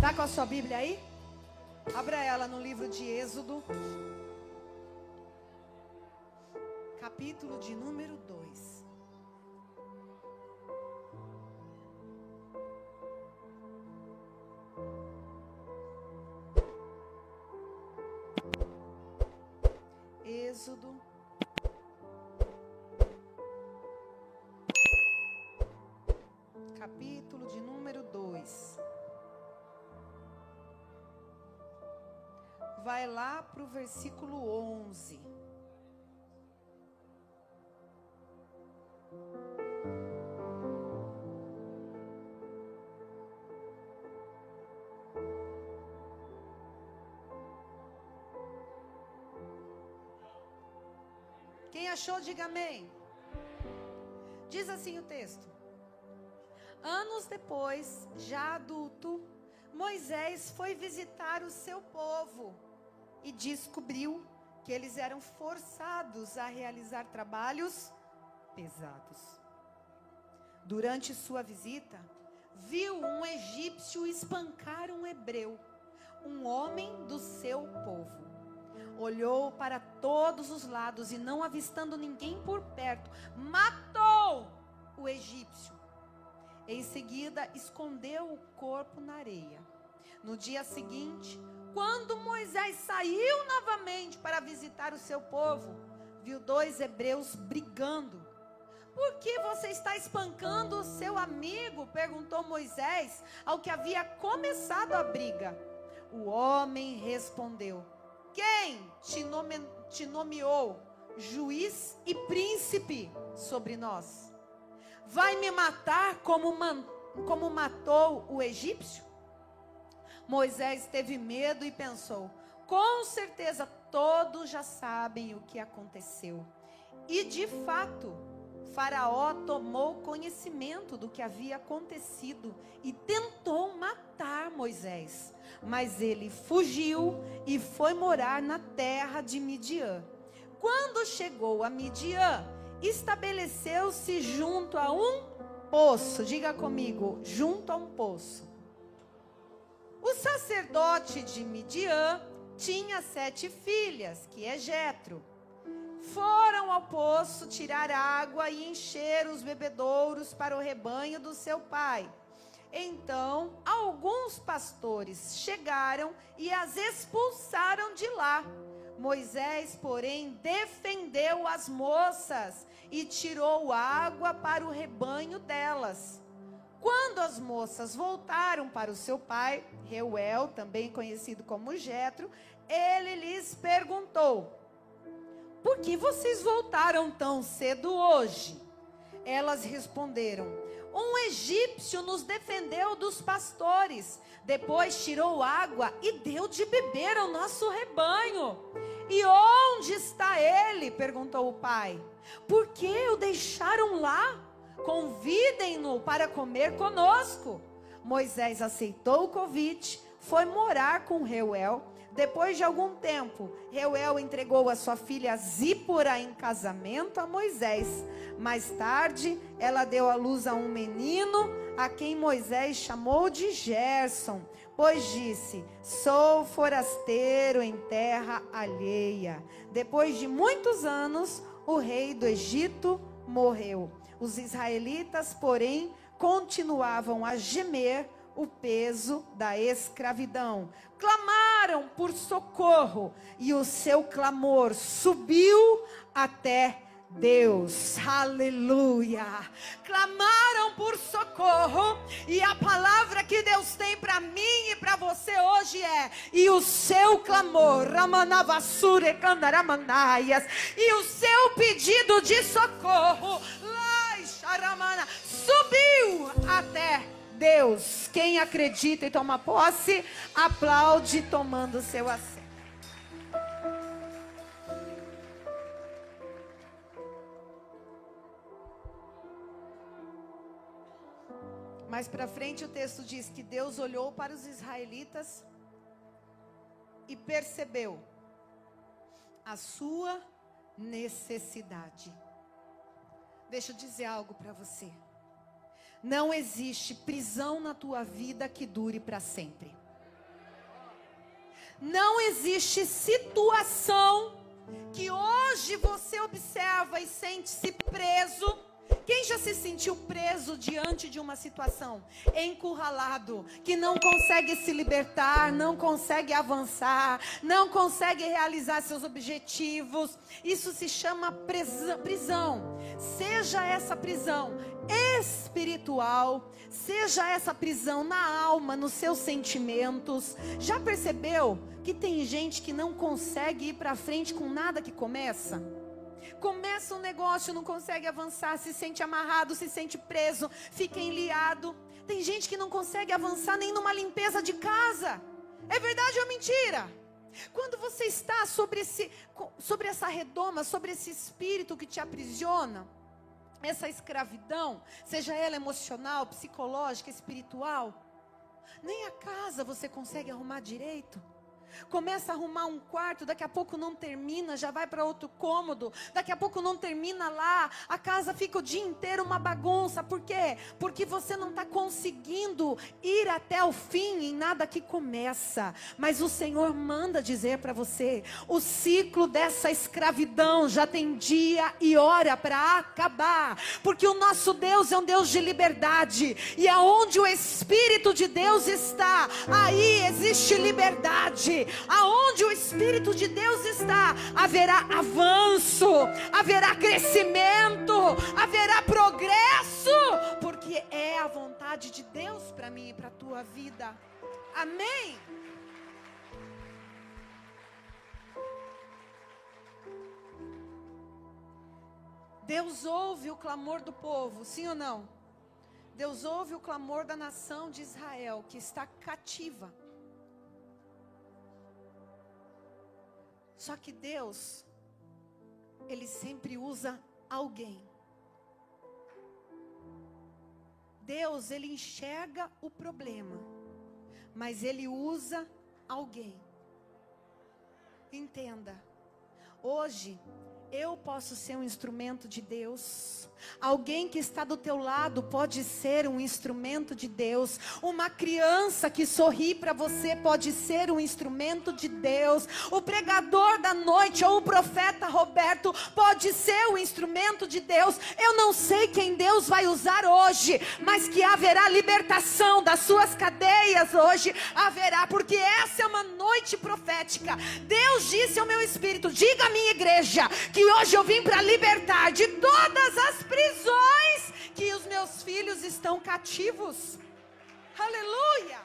Tá com a sua Bíblia aí? Abra ela no livro de Êxodo, capítulo de número 2. Êxodo. Vai lá para o versículo 11. Quem achou, diga amém. Diz assim o texto: Anos depois, já adulto, Moisés foi visitar o seu povo e descobriu que eles eram forçados a realizar trabalhos pesados. Durante sua visita, viu um egípcio espancar um hebreu, um homem do seu povo. Olhou para todos os lados e, não avistando ninguém por perto, matou o egípcio. Em seguida, escondeu o corpo na areia. No dia seguinte, quando Moisés saiu novamente para visitar o seu povo, viu dois hebreus brigando. Por que você está espancando o seu amigo? perguntou Moisés ao que havia começado a briga. O homem respondeu: Quem te, nome, te nomeou juiz e príncipe sobre nós? Vai me matar como, man, como matou o egípcio? Moisés teve medo e pensou: com certeza todos já sabem o que aconteceu. E de fato, Faraó tomou conhecimento do que havia acontecido e tentou matar Moisés. Mas ele fugiu e foi morar na terra de Midian. Quando chegou a Midian, estabeleceu-se junto a um poço. Diga comigo, junto a um poço. O sacerdote de Midian tinha sete filhas, que é Jetro. Foram ao poço tirar água e encher os bebedouros para o rebanho do seu pai. Então, alguns pastores chegaram e as expulsaram de lá. Moisés, porém, defendeu as moças e tirou água para o rebanho delas. Quando as moças voltaram para o seu pai, Reuel, também conhecido como Jetro, ele lhes perguntou: Por que vocês voltaram tão cedo hoje? Elas responderam: Um egípcio nos defendeu dos pastores, depois tirou água e deu de beber ao nosso rebanho. E onde está ele? perguntou o pai. Por que o deixaram lá? Convidem-no para comer conosco. Moisés aceitou o convite, foi morar com Reuel. Depois de algum tempo, Reuel entregou a sua filha Zípora em casamento a Moisés. Mais tarde, ela deu à luz a um menino, a quem Moisés chamou de Gerson, pois disse: Sou forasteiro em terra alheia. Depois de muitos anos, o rei do Egito morreu. Os israelitas, porém, continuavam a gemer o peso da escravidão. Clamaram por socorro e o seu clamor subiu até Deus, aleluia. Clamaram por socorro, e a palavra que Deus tem para mim e para você hoje é: e o seu clamor, Ramanavassure e o seu pedido de socorro, Lai subiu até Deus. Quem acredita e toma posse, aplaude tomando seu assento. Mais para frente o texto diz que Deus olhou para os israelitas e percebeu a sua necessidade. Deixa eu dizer algo para você. Não existe prisão na tua vida que dure para sempre. Não existe situação que hoje você observa e sente-se preso quem já se sentiu preso diante de uma situação, encurralado, que não consegue se libertar, não consegue avançar, não consegue realizar seus objetivos? Isso se chama prisão. Seja essa prisão espiritual, seja essa prisão na alma, nos seus sentimentos. Já percebeu que tem gente que não consegue ir para frente com nada que começa? Começa um negócio, não consegue avançar, se sente amarrado, se sente preso, fica enliado. Tem gente que não consegue avançar nem numa limpeza de casa. É verdade ou mentira? Quando você está sobre, esse, sobre essa redoma, sobre esse espírito que te aprisiona, essa escravidão, seja ela emocional, psicológica, espiritual, nem a casa você consegue arrumar direito. Começa a arrumar um quarto, daqui a pouco não termina, já vai para outro cômodo, daqui a pouco não termina lá, a casa fica o dia inteiro uma bagunça. Por quê? Porque você não está conseguindo ir até o fim em nada que começa. Mas o Senhor manda dizer para você: o ciclo dessa escravidão já tem dia e hora para acabar, porque o nosso Deus é um Deus de liberdade, e aonde o Espírito de Deus está, aí existe liberdade aonde o Espírito de Deus está, haverá avanço, haverá crescimento, haverá progresso, porque é a vontade de Deus para mim e para a tua vida. Amém? Deus ouve o clamor do povo, sim ou não? Deus ouve o clamor da nação de Israel que está cativa. Só que Deus, Ele sempre usa alguém. Deus, Ele enxerga o problema, mas Ele usa alguém. Entenda, hoje eu posso ser um instrumento de Deus. Alguém que está do teu lado pode ser um instrumento de Deus. Uma criança que sorri para você pode ser um instrumento de Deus. O pregador da noite ou o profeta Roberto pode ser um instrumento de Deus. Eu não sei quem Deus vai usar hoje, mas que haverá libertação das suas cadeias hoje. Haverá, porque essa é uma noite profética. Deus disse ao meu espírito: diga à minha igreja que hoje eu vim para libertar de todas as prisões que os meus filhos estão cativos. Aleluia!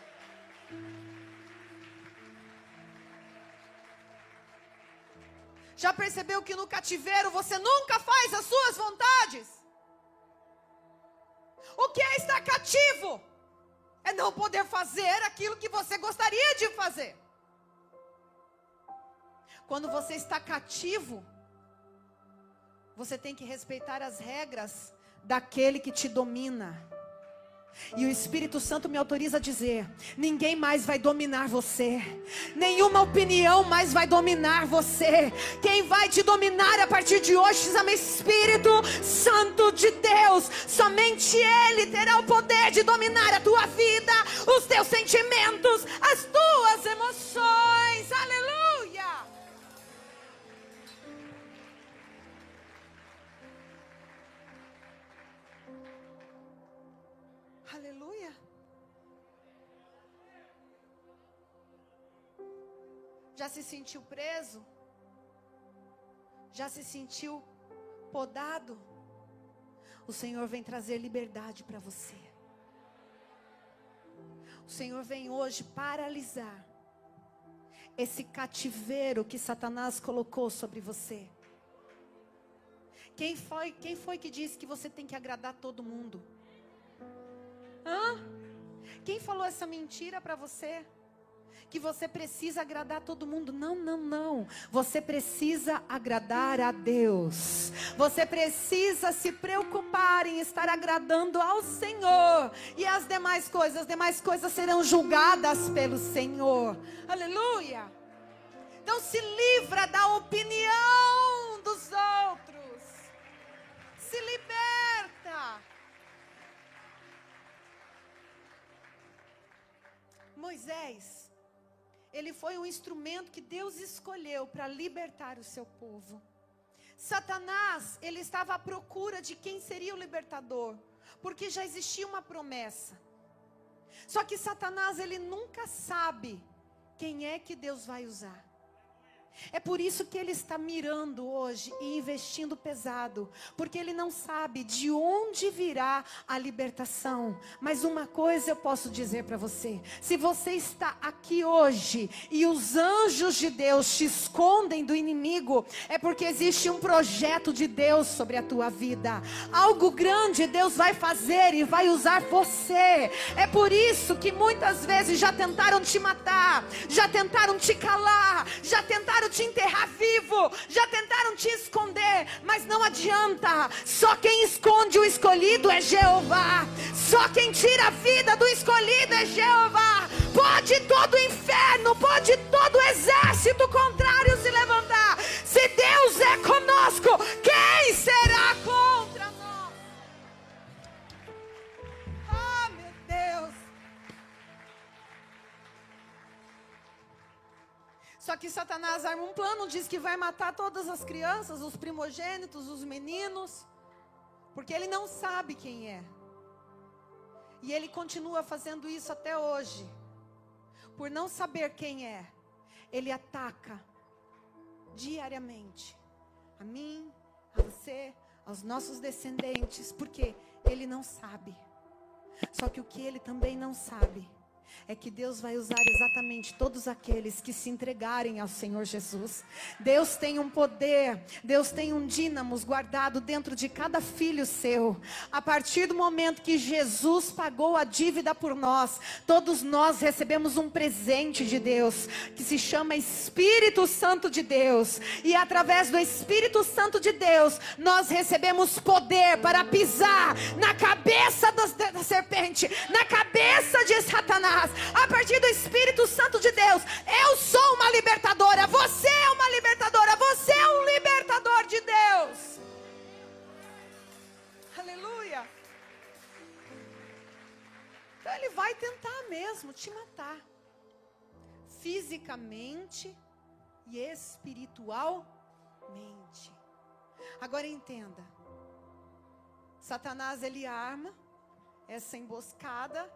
Já percebeu que no cativeiro você nunca faz as suas vontades? O que é estar cativo? É não poder fazer aquilo que você gostaria de fazer. Quando você está cativo, você tem que respeitar as regras daquele que te domina. E o Espírito Santo me autoriza a dizer: ninguém mais vai dominar você, nenhuma opinião mais vai dominar você. Quem vai te dominar a partir de hoje se chama Espírito Santo de Deus. Somente Ele terá o poder de dominar a tua vida, os teus sentimentos, as tuas emoções. Aleluia. Já se sentiu preso? Já se sentiu podado? O Senhor vem trazer liberdade para você. O Senhor vem hoje paralisar esse cativeiro que Satanás colocou sobre você. Quem foi, quem foi que disse que você tem que agradar todo mundo? Quem falou essa mentira para você? que você precisa agradar todo mundo. Não, não, não. Você precisa agradar a Deus. Você precisa se preocupar em estar agradando ao Senhor. E as demais coisas, as demais coisas serão julgadas pelo Senhor. Aleluia. Então se livra da opinião Moisés ele foi um instrumento que Deus escolheu para libertar o seu povo. Satanás, ele estava à procura de quem seria o libertador, porque já existia uma promessa. Só que Satanás, ele nunca sabe quem é que Deus vai usar. É por isso que ele está mirando hoje e investindo pesado, porque ele não sabe de onde virá a libertação. Mas uma coisa eu posso dizer para você: se você está aqui hoje e os anjos de Deus te escondem do inimigo, é porque existe um projeto de Deus sobre a tua vida. Algo grande Deus vai fazer e vai usar você. É por isso que muitas vezes já tentaram te matar, já tentaram te calar, já tentaram tentaram te enterrar vivo, já tentaram te esconder, mas não adianta. Só quem esconde o escolhido é Jeová. Só quem tira a vida do escolhido é Jeová. Pode todo inferno, pode todo exército contrário se levantar. Se Deus é conosco, quem será Só que Satanás arma um plano, diz que vai matar todas as crianças, os primogênitos, os meninos, porque ele não sabe quem é. E ele continua fazendo isso até hoje. Por não saber quem é, ele ataca diariamente a mim, a você, aos nossos descendentes, porque ele não sabe. Só que o que ele também não sabe é que Deus vai usar exatamente todos aqueles que se entregarem ao Senhor Jesus. Deus tem um poder, Deus tem um dínamos guardado dentro de cada filho seu. A partir do momento que Jesus pagou a dívida por nós, todos nós recebemos um presente de Deus, que se chama Espírito Santo de Deus. E através do Espírito Santo de Deus, nós recebemos poder para pisar na cabeça da serpente, na cabeça de Satanás a partir do Espírito Santo de Deus. Eu sou uma libertadora, você é uma libertadora, você é um libertador de Deus. Aleluia. Então ele vai tentar mesmo te matar, fisicamente e espiritualmente. Agora entenda. Satanás ele arma essa emboscada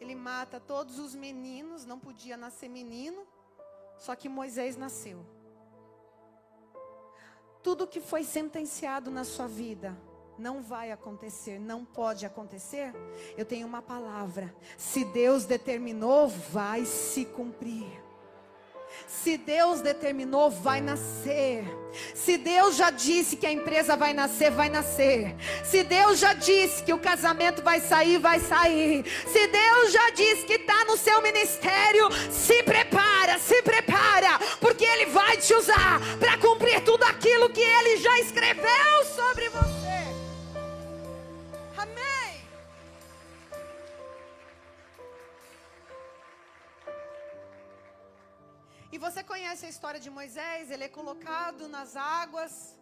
ele mata todos os meninos, não podia nascer menino, só que Moisés nasceu. Tudo que foi sentenciado na sua vida não vai acontecer, não pode acontecer. Eu tenho uma palavra: se Deus determinou, vai se cumprir. Se Deus determinou, vai nascer. Se Deus já disse que a empresa vai nascer, vai nascer. Se Deus já disse que o casamento vai sair, vai sair. Se Deus já disse que está no seu ministério, se prepara, se prepara, porque Ele vai te usar para cumprir tudo aquilo que Ele já escreveu sobre você. Amém. E você conhece a história de Moisés? Ele é colocado nas águas.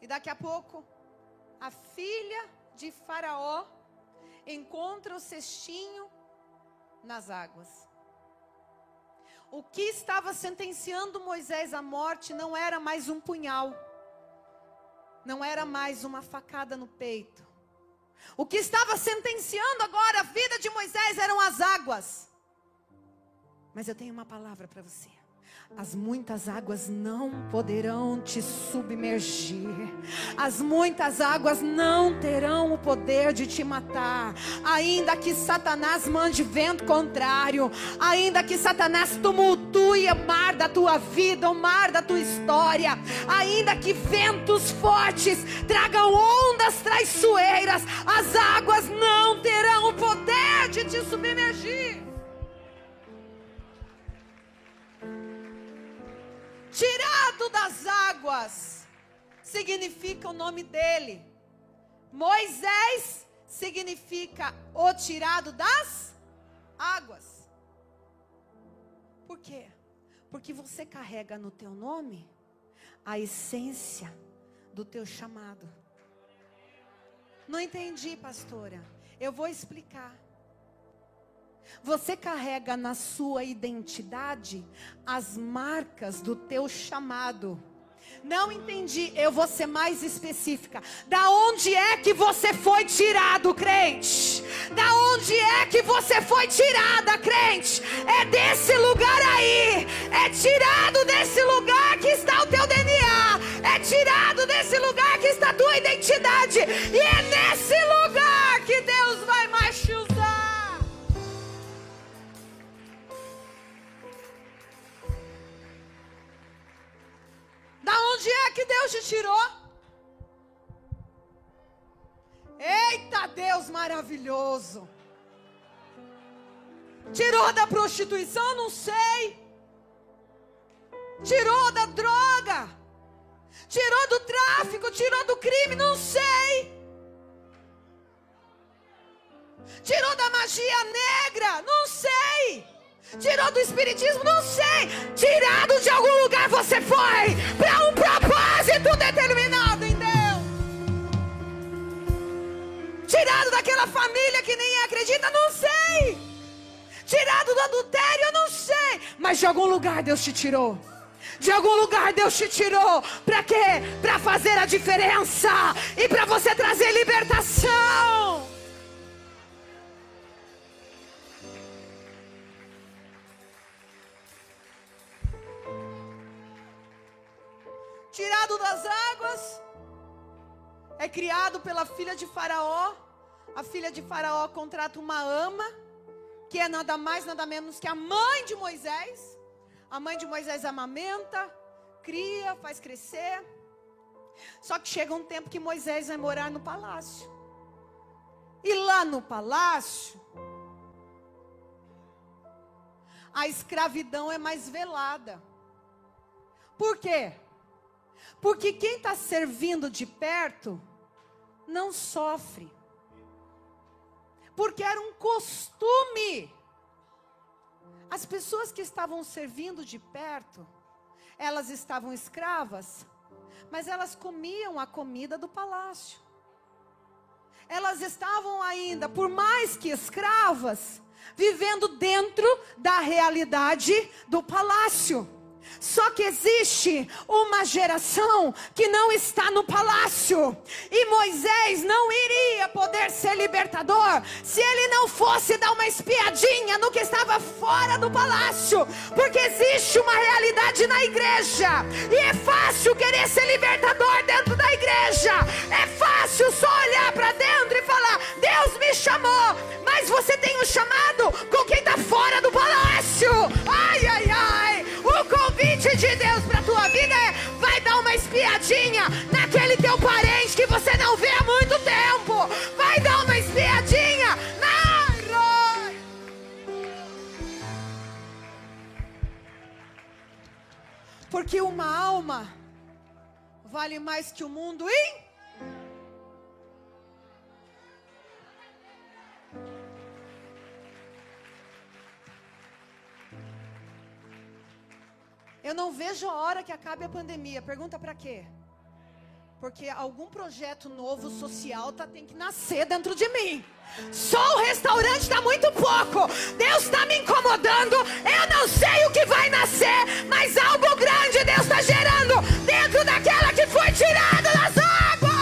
E daqui a pouco, a filha de Faraó encontra o cestinho nas águas. O que estava sentenciando Moisés à morte não era mais um punhal, não era mais uma facada no peito. O que estava sentenciando agora a vida de Moisés eram as águas. Mas eu tenho uma palavra para você. As muitas águas não poderão te submergir. As muitas águas não terão o poder de te matar. Ainda que Satanás mande vento contrário, ainda que Satanás tumultue o mar da tua vida, o mar da tua história, ainda que ventos fortes tragam ondas traiçoeiras, tirado das águas, significa o nome dele. Moisés significa o tirado das águas. Por quê? Porque você carrega no teu nome a essência do teu chamado. Não entendi, pastora. Eu vou explicar. Você carrega na sua identidade as marcas do teu chamado. Não entendi, eu vou ser mais específica. Da onde é que você foi tirado, crente? Da onde é que você foi tirada, crente? É desse lugar aí. É tirado desse lugar que está o teu DNA. É tirado desse lugar que está a tua identidade. E onde é que Deus te tirou? Eita Deus maravilhoso. Tirou da prostituição? Não sei. Tirou da droga? Tirou do tráfico? Tirou do crime? Não sei. Tirou da magia negra? Não sei. Tirou do espiritismo? Não sei. Tirado de algum lugar você foi para um propósito determinado em Deus. Tirado daquela família que nem acredita? Não sei. Tirado do adultério? Não sei. Mas de algum lugar Deus te tirou. De algum lugar Deus te tirou. Para quê? Para fazer a diferença. E para você trazer libertação. Tirado das águas, é criado pela filha de Faraó. A filha de Faraó contrata uma ama, que é nada mais, nada menos que a mãe de Moisés. A mãe de Moisés amamenta, cria, faz crescer. Só que chega um tempo que Moisés vai morar no palácio. E lá no palácio, a escravidão é mais velada. Por quê? Porque quem está servindo de perto não sofre. Porque era um costume. As pessoas que estavam servindo de perto, elas estavam escravas, mas elas comiam a comida do palácio. Elas estavam ainda, por mais que escravas, vivendo dentro da realidade do palácio. Só que existe uma geração que não está no palácio. E Moisés não iria poder ser libertador se ele não fosse dar uma espiadinha no que estava fora do palácio. Porque existe uma realidade na igreja. E é fácil querer ser libertador dentro da igreja. É fácil só olhar para dentro e falar: Deus me chamou. Mas você tem um chamado com quem está fora do palácio. Ai, ai, ai. Convite de Deus para tua vida é: vai dar uma espiadinha naquele teu parente que você não vê há muito tempo. Vai dar uma espiadinha na. Porque uma alma vale mais que o mundo em Eu não vejo a hora que acabe a pandemia. Pergunta para quê? Porque algum projeto novo social tá, tem que nascer dentro de mim. Só o restaurante está muito pouco. Deus está me incomodando. Eu não sei o que vai nascer, mas algo grande Deus está gerando dentro daquela que foi tirada das águas.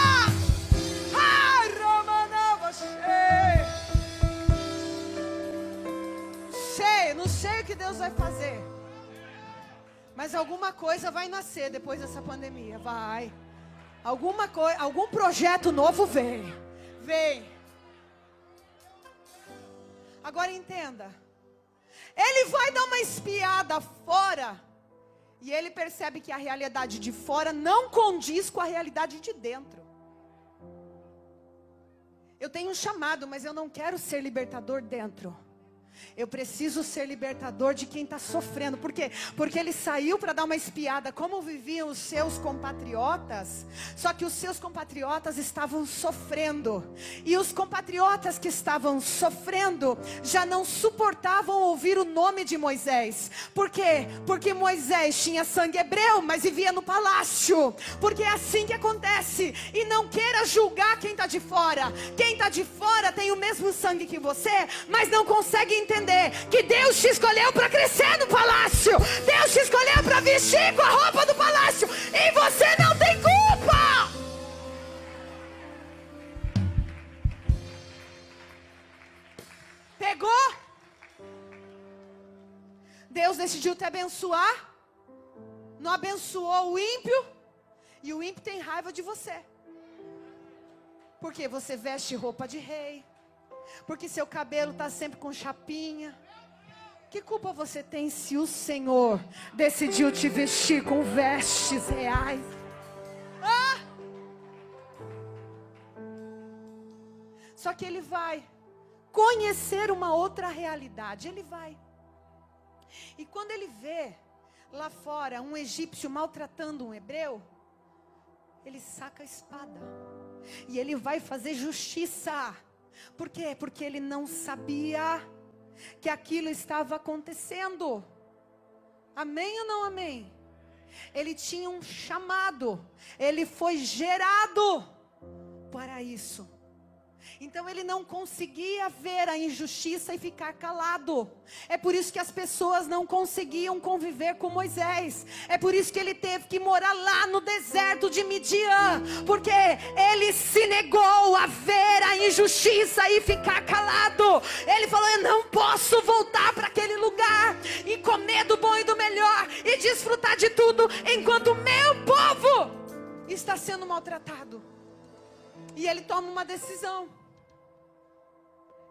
Sei, não sei o que Deus vai fazer. Mas alguma coisa vai nascer depois dessa pandemia, vai. Alguma coisa, algum projeto novo vem. Vem. Agora entenda. Ele vai dar uma espiada fora. E ele percebe que a realidade de fora não condiz com a realidade de dentro. Eu tenho um chamado, mas eu não quero ser libertador dentro. Eu preciso ser libertador de quem está sofrendo. Por quê? Porque ele saiu para dar uma espiada como viviam os seus compatriotas. Só que os seus compatriotas estavam sofrendo. E os compatriotas que estavam sofrendo já não suportavam ouvir o nome de Moisés. Por quê? Porque Moisés tinha sangue hebreu, mas vivia no palácio. Porque é assim que acontece. E não queira julgar quem está de fora. Quem está de fora tem o mesmo sangue que você, mas não consegue entender entender que Deus te escolheu para crescer no palácio. Deus te escolheu para vestir com a roupa do palácio. E você não tem culpa. Pegou? Deus decidiu te abençoar. Não abençoou o ímpio. E o ímpio tem raiva de você. Porque você veste roupa de rei. Porque seu cabelo está sempre com chapinha. Que culpa você tem se o Senhor decidiu te vestir com vestes reais? Ah! Só que ele vai conhecer uma outra realidade. Ele vai. E quando ele vê lá fora um egípcio maltratando um hebreu, ele saca a espada. E ele vai fazer justiça. Por quê? Porque ele não sabia que aquilo estava acontecendo. Amém ou não amém? Ele tinha um chamado, ele foi gerado para isso. Então ele não conseguia ver a injustiça e ficar calado. É por isso que as pessoas não conseguiam conviver com Moisés. É por isso que ele teve que morar lá no deserto de Midian, porque ele se negou a ver a injustiça e ficar calado. Ele falou: "Eu não posso voltar para aquele lugar e comer do bom e do melhor e desfrutar de tudo enquanto meu povo está sendo maltratado." E ele toma uma decisão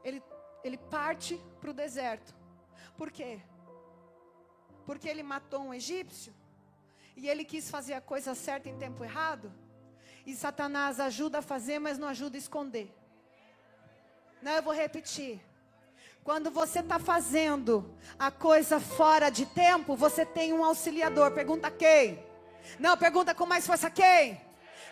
ele, ele parte para o deserto. Por quê? Porque ele matou um egípcio e ele quis fazer a coisa certa em tempo errado. E Satanás ajuda a fazer, mas não ajuda a esconder. Não, eu vou repetir. Quando você está fazendo a coisa fora de tempo, você tem um auxiliador. Pergunta quem? Não, pergunta com mais força quem?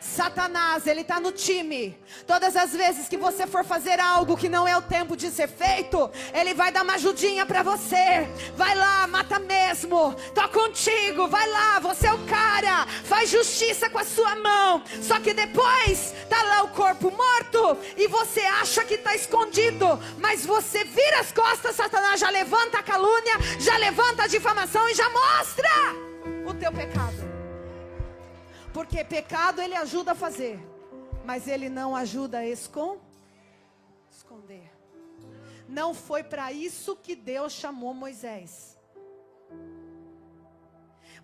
Satanás, ele está no time. Todas as vezes que você for fazer algo que não é o tempo de ser feito, ele vai dar uma ajudinha para você. Vai lá, mata mesmo. Tô contigo, vai lá, você é o cara. Faz justiça com a sua mão. Só que depois tá lá o corpo morto e você acha que está escondido, mas você vira as costas, Satanás já levanta a calúnia, já levanta a difamação e já mostra o teu pecado. Porque pecado ele ajuda a fazer, mas ele não ajuda a esconder. Não foi para isso que Deus chamou Moisés.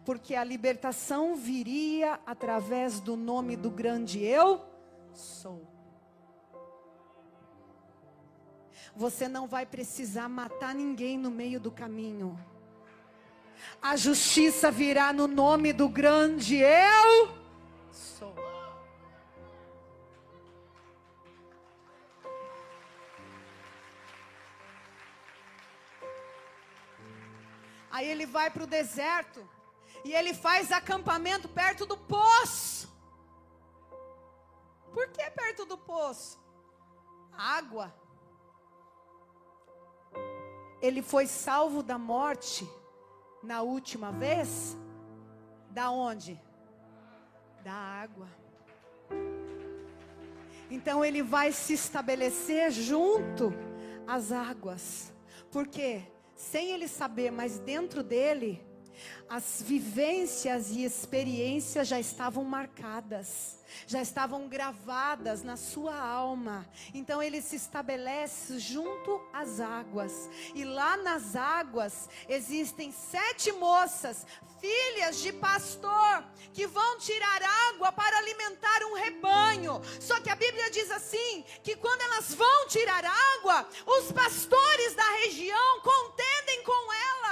Porque a libertação viria através do nome do grande eu sou. Você não vai precisar matar ninguém no meio do caminho. A justiça virá no nome do grande eu Aí ele vai para o deserto e ele faz acampamento perto do poço. Por que perto do poço? Água. Ele foi salvo da morte na última vez? Da onde? Da água. Então ele vai se estabelecer junto às águas. Porque sem ele saber, mas dentro dele, as vivências e experiências já estavam marcadas, já estavam gravadas na sua alma. Então ele se estabelece junto às águas, e lá nas águas existem sete moças filhas de pastor que vão tirar água para alimentar um rebanho. Só que a Bíblia diz assim: que quando elas vão tirar água, os pastores da região contendem com elas.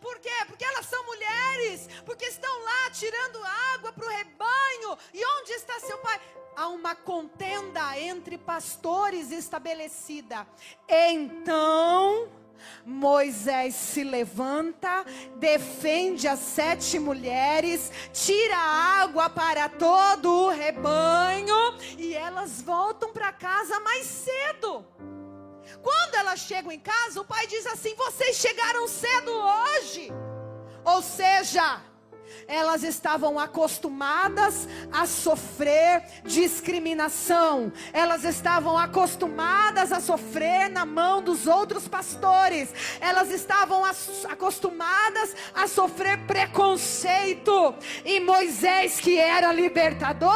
Por quê? Porque elas são mulheres, porque estão lá tirando água para o rebanho. E onde está seu pai? Há uma contenda entre pastores estabelecida. Então Moisés se levanta, defende as sete mulheres, tira água para todo o rebanho e elas voltam para casa mais cedo. Quando elas chegam em casa, o pai diz assim: Vocês chegaram cedo hoje. Ou seja, elas estavam acostumadas a sofrer discriminação, elas estavam acostumadas a sofrer na mão dos outros pastores, elas estavam acostumadas a sofrer preconceito, e Moisés, que era libertador,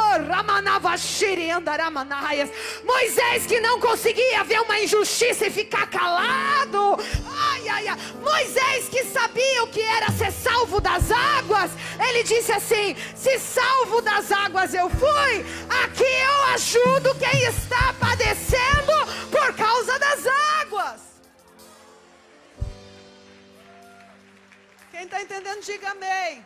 Moisés que não conseguia ver uma injustiça e ficar calado, ai, ai, ai, Moisés que sabia o que era ser salvo das águas, ele disse assim: Se salvo das águas eu fui, aqui eu ajudo quem está padecendo por causa das águas. Quem está entendendo, diga amém.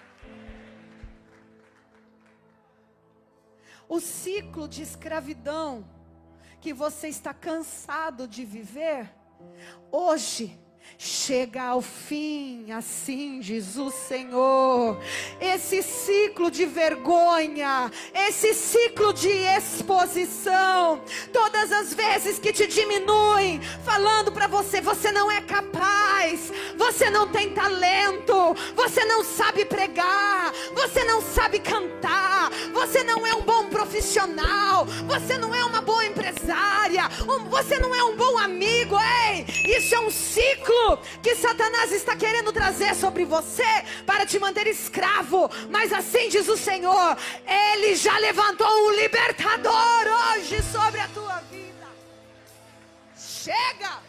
O ciclo de escravidão que você está cansado de viver, hoje chega ao fim, assim diz o Senhor. Esse ciclo de vergonha, esse ciclo de exposição, todas as vezes que te diminuem, falando para você, você não é capaz, você não tem talento, você não sabe pregar, você não sabe cantar, você não é um bom profissional, você não é uma boa empresária, você não é um bom amigo, ei, isso é um ciclo que Satanás está querendo trazer sobre você para te manter escravo. Mas assim diz o Senhor: Ele já levantou um libertador hoje sobre a tua vida. Chega!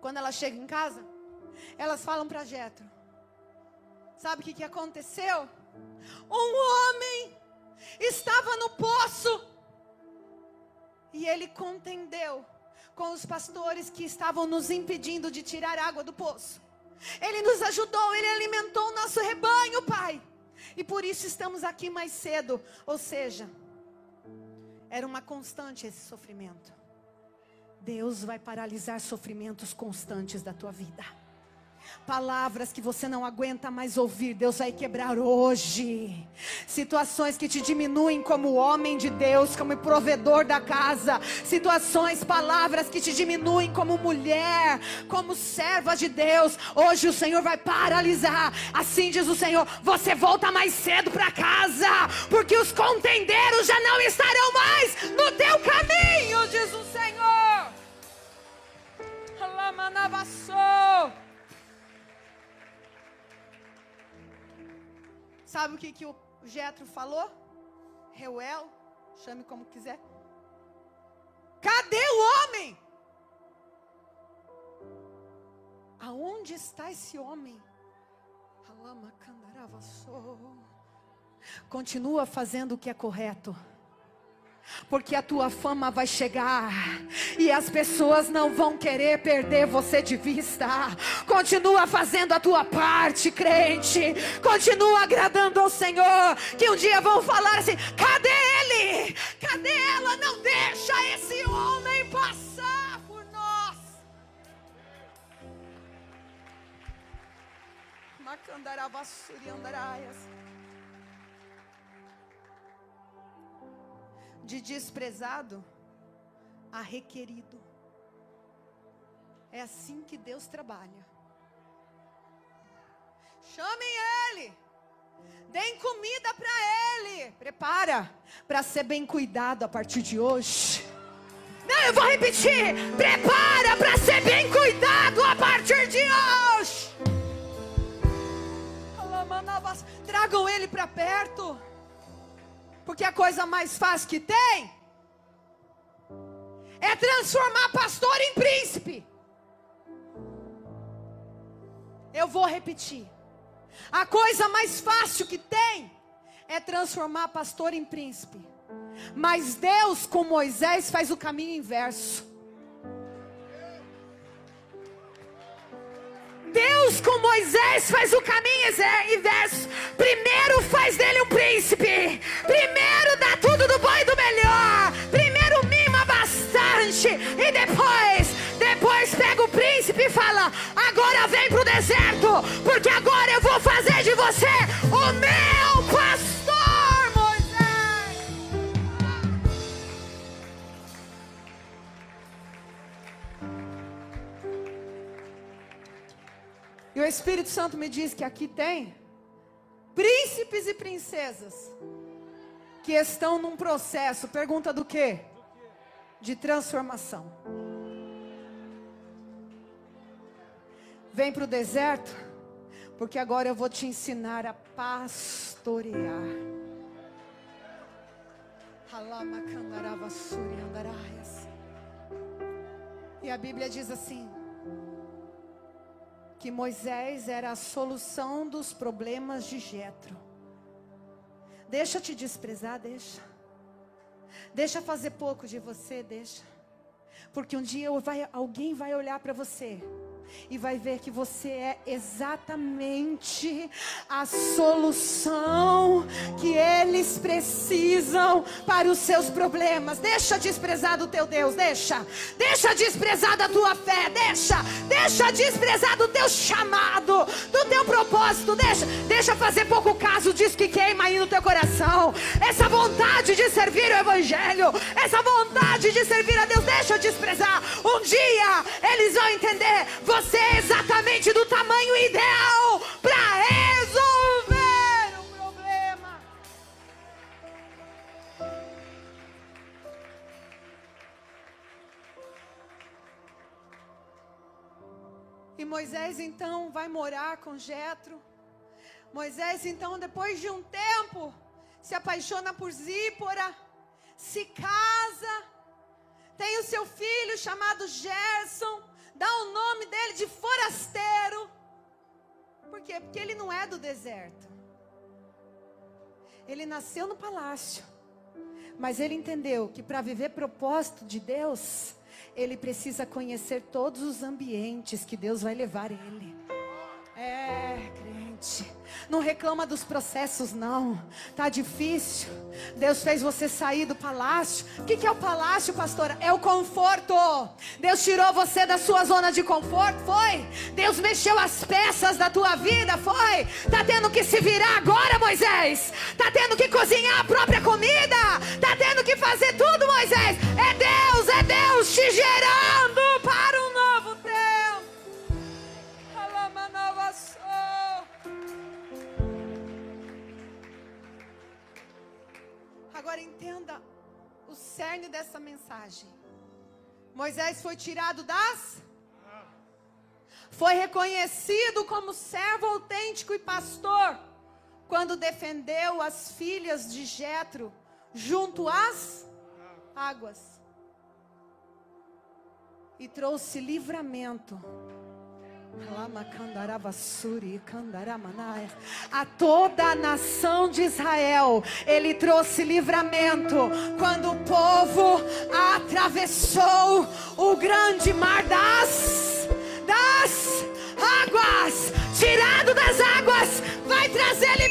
Quando ela chega em casa, elas falam para Jetro: Sabe o que, que aconteceu? Um homem estava no poço e ele contendeu com os pastores que estavam nos impedindo de tirar água do poço. Ele nos ajudou, ele alimentou o nosso rebanho, Pai. E por isso estamos aqui mais cedo. Ou seja, era uma constante esse sofrimento. Deus vai paralisar sofrimentos constantes da tua vida. Palavras que você não aguenta mais ouvir, Deus vai quebrar hoje. Situações que te diminuem como homem de Deus, como provedor da casa. Situações, palavras que te diminuem como mulher, como serva de Deus. Hoje o Senhor vai paralisar. Assim diz o Senhor: você volta mais cedo para casa, porque os contendeiros já não estarão mais no teu caminho, diz o Senhor. Alamanavassou. Sabe o que, que o Jetro falou? Reuel, chame como quiser. Cadê o homem? Aonde está esse homem? Continua fazendo o que é correto porque a tua fama vai chegar e as pessoas não vão querer perder você de vista. Continua fazendo a tua parte, crente. Continua agradando ao Senhor, que um dia vão falar assim: cadê ele? Cadê ela? Não deixa esse homem passar por nós. Macandaravassuri andaraias. De desprezado a requerido. É assim que Deus trabalha. Chamem ele. Deem comida para ele. Prepara para ser bem cuidado a partir de hoje. Não, eu vou repetir. Prepara para ser bem cuidado a partir de hoje. Tragam ele para perto. Porque a coisa mais fácil que tem é transformar pastor em príncipe. Eu vou repetir. A coisa mais fácil que tem é transformar pastor em príncipe. Mas Deus com Moisés faz o caminho inverso. Deus com Moisés faz o caminho inverso. Primeiro faz dele um príncipe. Primeiro dá tudo do bom e do melhor. Primeiro mima bastante. E depois, depois pega o príncipe e fala: agora vem para o deserto. Porque agora eu vou fazer de você o meu pastor, E o Espírito Santo me diz que aqui tem príncipes e princesas que estão num processo, pergunta do quê? De transformação. Vem para o deserto, porque agora eu vou te ensinar a pastorear. E a Bíblia diz assim: que Moisés era a solução dos problemas de Jetro. Deixa te desprezar, deixa. Deixa fazer pouco de você, deixa. Porque um dia vai, alguém vai olhar para você e vai ver que você é exatamente a solução que eles precisam para os seus problemas. Deixa desprezar do teu Deus, deixa. Deixa desprezar da tua fé, deixa. Deixa desprezar do teu chamado, do teu propósito, deixa. Deixa fazer pouco caso disso que queima aí no teu coração. Essa vontade de servir o evangelho, essa vontade de servir a deixa desprezar. Um dia eles vão entender, você é exatamente do tamanho ideal para resolver o problema. E Moisés então vai morar com Jetro. Moisés então, depois de um tempo, se apaixona por Zípora, se casa, tem o seu filho chamado Gerson dá o nome dele de forasteiro. Por quê? Porque ele não é do deserto. Ele nasceu no palácio. Mas ele entendeu que para viver propósito de Deus, ele precisa conhecer todos os ambientes que Deus vai levar ele. É, crente. Não reclama dos processos, não. Tá difícil. Deus fez você sair do palácio. O que, que é o palácio, pastora? É o conforto. Deus tirou você da sua zona de conforto, foi? Deus mexeu as peças da tua vida, foi? Tá tendo que se virar agora, Moisés? Tá tendo que cozinhar a própria comida? Tá tendo que fazer tudo, Moisés? É Deus, é Deus te gerando Agora entenda o cerne dessa mensagem. Moisés foi tirado das. Foi reconhecido como servo autêntico e pastor quando defendeu as filhas de Jetro junto às águas e trouxe livramento a toda a nação de Israel, ele trouxe livramento quando o povo atravessou o grande mar das, das águas. Tirado das águas, vai trazer libertação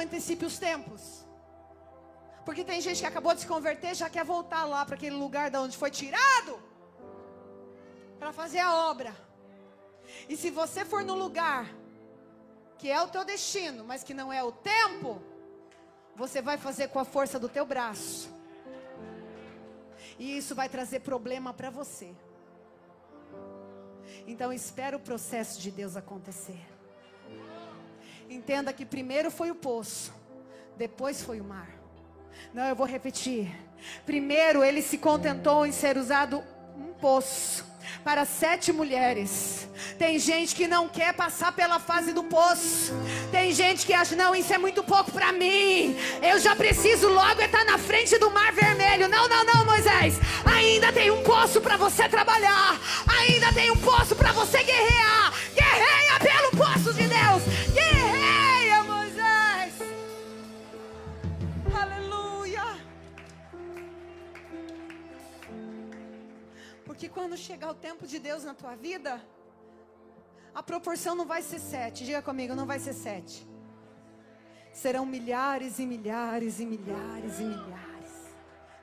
antecipe os tempos. Porque tem gente que acabou de se converter já quer voltar lá para aquele lugar de onde foi tirado para fazer a obra. E se você for no lugar que é o teu destino, mas que não é o tempo, você vai fazer com a força do teu braço. E isso vai trazer problema para você. Então espera o processo de Deus acontecer. Entenda que primeiro foi o poço, depois foi o mar. Não, eu vou repetir. Primeiro ele se contentou em ser usado um poço para sete mulheres. Tem gente que não quer passar pela fase do poço. Tem gente que acha, não, isso é muito pouco para mim. Eu já preciso logo estar na frente do mar vermelho. Não, não, não, Moisés. Ainda tem um poço para você trabalhar. Ainda tem um poço para você guerrear. Quando chegar o tempo de Deus na tua vida, a proporção não vai ser sete. Diga comigo, não vai ser sete. Serão milhares e milhares e milhares e milhares.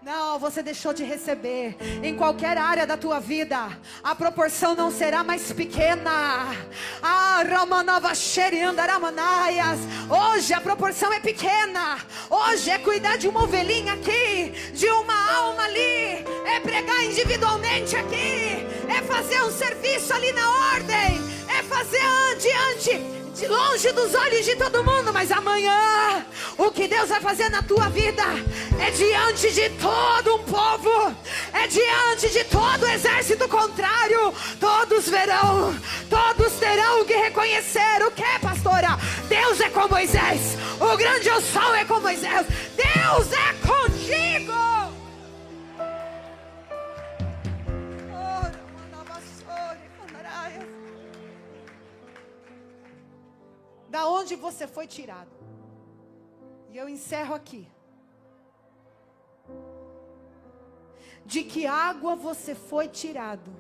Não, você deixou de receber. Em qualquer área da tua vida, a proporção não será mais pequena. Ah, Ramanava Xeriandaramanaias. Hoje a proporção é pequena. Hoje é cuidar de uma ovelhinha aqui, de uma alma ali, é pregar individualmente aqui, é fazer um serviço ali na ordem, é fazer diante de longe dos olhos de todo mundo, mas amanhã o que Deus vai fazer na tua vida é diante de todo um povo, é diante de todo o exército contrário. Todos verão, todos terão que reconhecer o que, pastora? Deus é com Moisés, o grande sol é com Moisés, Deus é contigo. Da onde você foi tirado. E eu encerro aqui. De que água você foi tirado?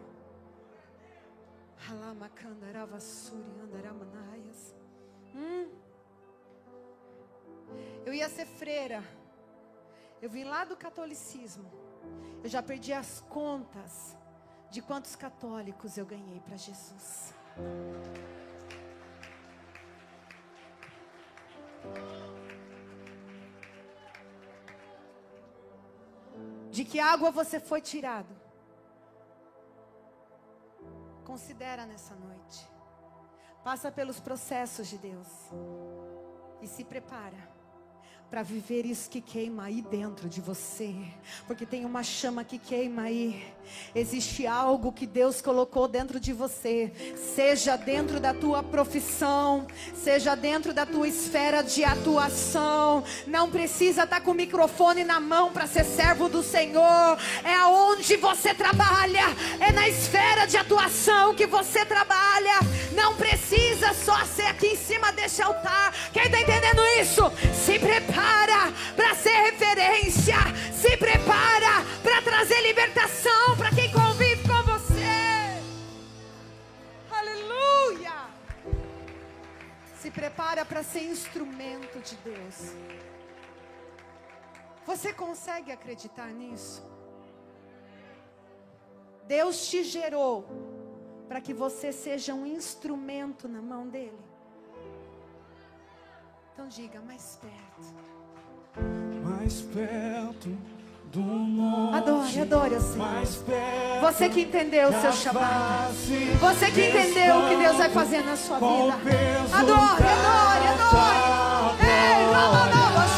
Hum. Eu ia ser freira. Eu vim lá do catolicismo. Eu já perdi as contas de quantos católicos eu ganhei para Jesus. De que água você foi tirado? Considera nessa noite. Passa pelos processos de Deus. E se prepara para viver isso que queima aí dentro de você, porque tem uma chama que queima aí. Existe algo que Deus colocou dentro de você, seja dentro da tua profissão, seja dentro da tua esfera de atuação. Não precisa estar tá com o microfone na mão para ser servo do Senhor. É aonde você trabalha, é na esfera de atuação que você trabalha. Não precisa só ser aqui em cima desse altar. Quem está entendendo isso? Se prepare prepara para ser referência, se prepara para trazer libertação para quem convive com você. Aleluia! Se prepara para ser instrumento de Deus. Você consegue acreditar nisso? Deus te gerou para que você seja um instrumento na mão dele. Então diga mais perto. Mais perto do monte. Adore, adore o Senhor. Você que entendeu o seu chamado. Você que entendeu o que Deus vai fazer na sua vida. Adore, adore, adore. Ei, não, não, não,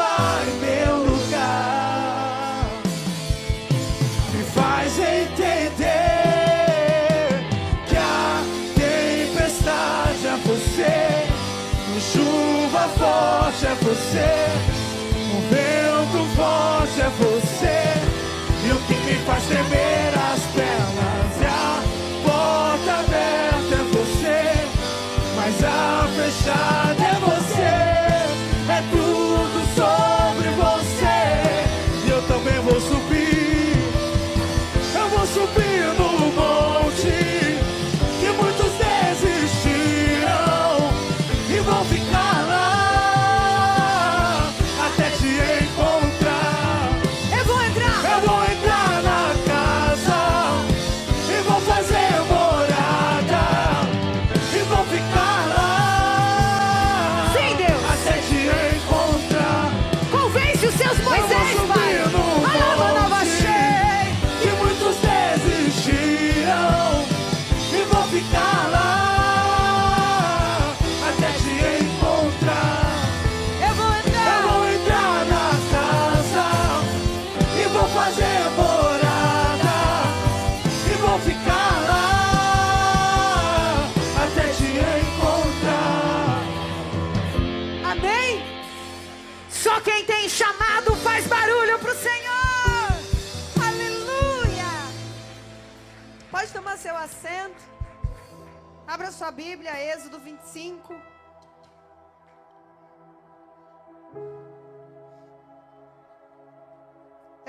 em meu lugar. Me faz entender que a tempestade é você, a chuva forte é você, o vento forte é você, e o que me faz tremer as pernas é a porta aberta é você, mas a fechada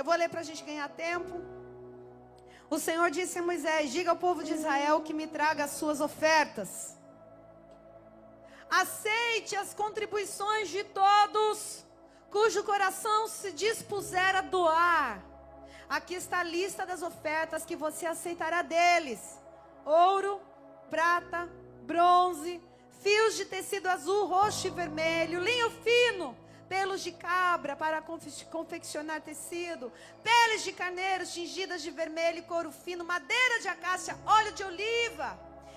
Eu vou ler para a gente ganhar tempo. O Senhor disse a Moisés: Diga ao povo de Israel que me traga as suas ofertas. Aceite as contribuições de todos cujo coração se dispuser a doar. Aqui está a lista das ofertas que você aceitará deles: ouro, prata, bronze, fios de tecido azul, roxo e vermelho, linho fino, pelos de cabra para confeccionar tecido, peles de carneiro tingidas de vermelho e couro fino, madeira de acácia, óleo de oliva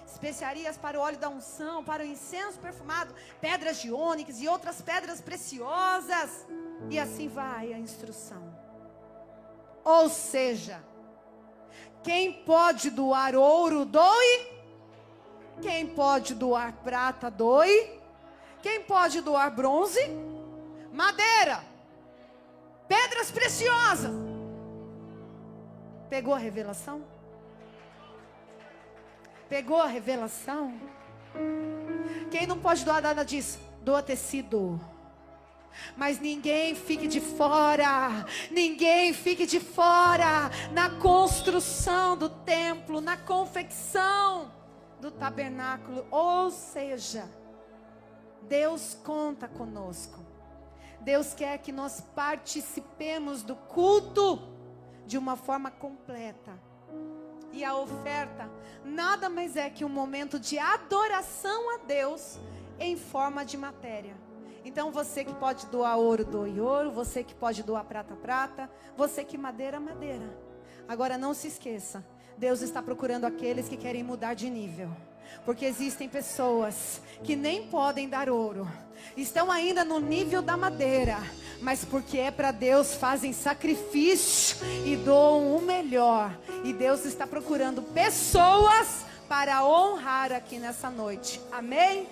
especiarias para o óleo da unção, para o incenso perfumado, pedras de ônix e outras pedras preciosas. E assim vai a instrução. Ou seja, quem pode doar ouro, doe. Quem pode doar prata, doe. Quem pode doar bronze, madeira, pedras preciosas. Pegou a revelação? Pegou a revelação? Quem não pode doar nada disso? Doa tecido. Mas ninguém fique de fora, ninguém fique de fora na construção do templo, na confecção do tabernáculo. Ou seja, Deus conta conosco. Deus quer que nós participemos do culto de uma forma completa e a oferta nada mais é que um momento de adoração a Deus em forma de matéria. Então você que pode doar ouro, doe ouro, você que pode doar prata, prata, você que madeira, madeira. Agora não se esqueça, Deus está procurando aqueles que querem mudar de nível. Porque existem pessoas que nem podem dar ouro, estão ainda no nível da madeira, mas porque é para Deus fazem sacrifício e doam o melhor. E Deus está procurando pessoas para honrar aqui nessa noite. Amém?